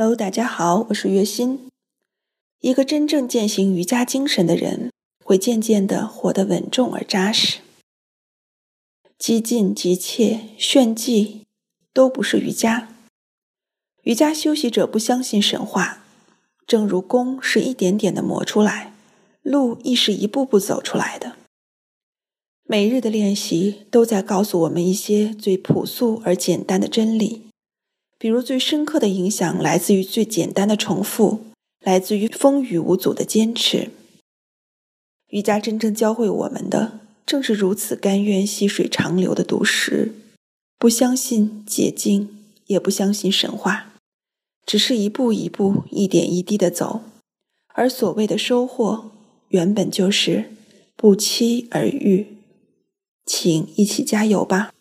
Hello，大家好，我是月心。一个真正践行瑜伽精神的人，会渐渐的活得稳重而扎实。激进、急切、炫技，都不是瑜伽。瑜伽修习者不相信神话，正如弓是一点点的磨出来，路亦是一步步走出来的。每日的练习都在告诉我们一些最朴素而简单的真理。比如，最深刻的影响来自于最简单的重复，来自于风雨无阻的坚持。瑜伽真正教会我们的，正是如此甘愿细水长流的读识，不相信捷径，也不相信神话，只是一步一步、一点一滴的走。而所谓的收获，原本就是不期而遇。请一起加油吧！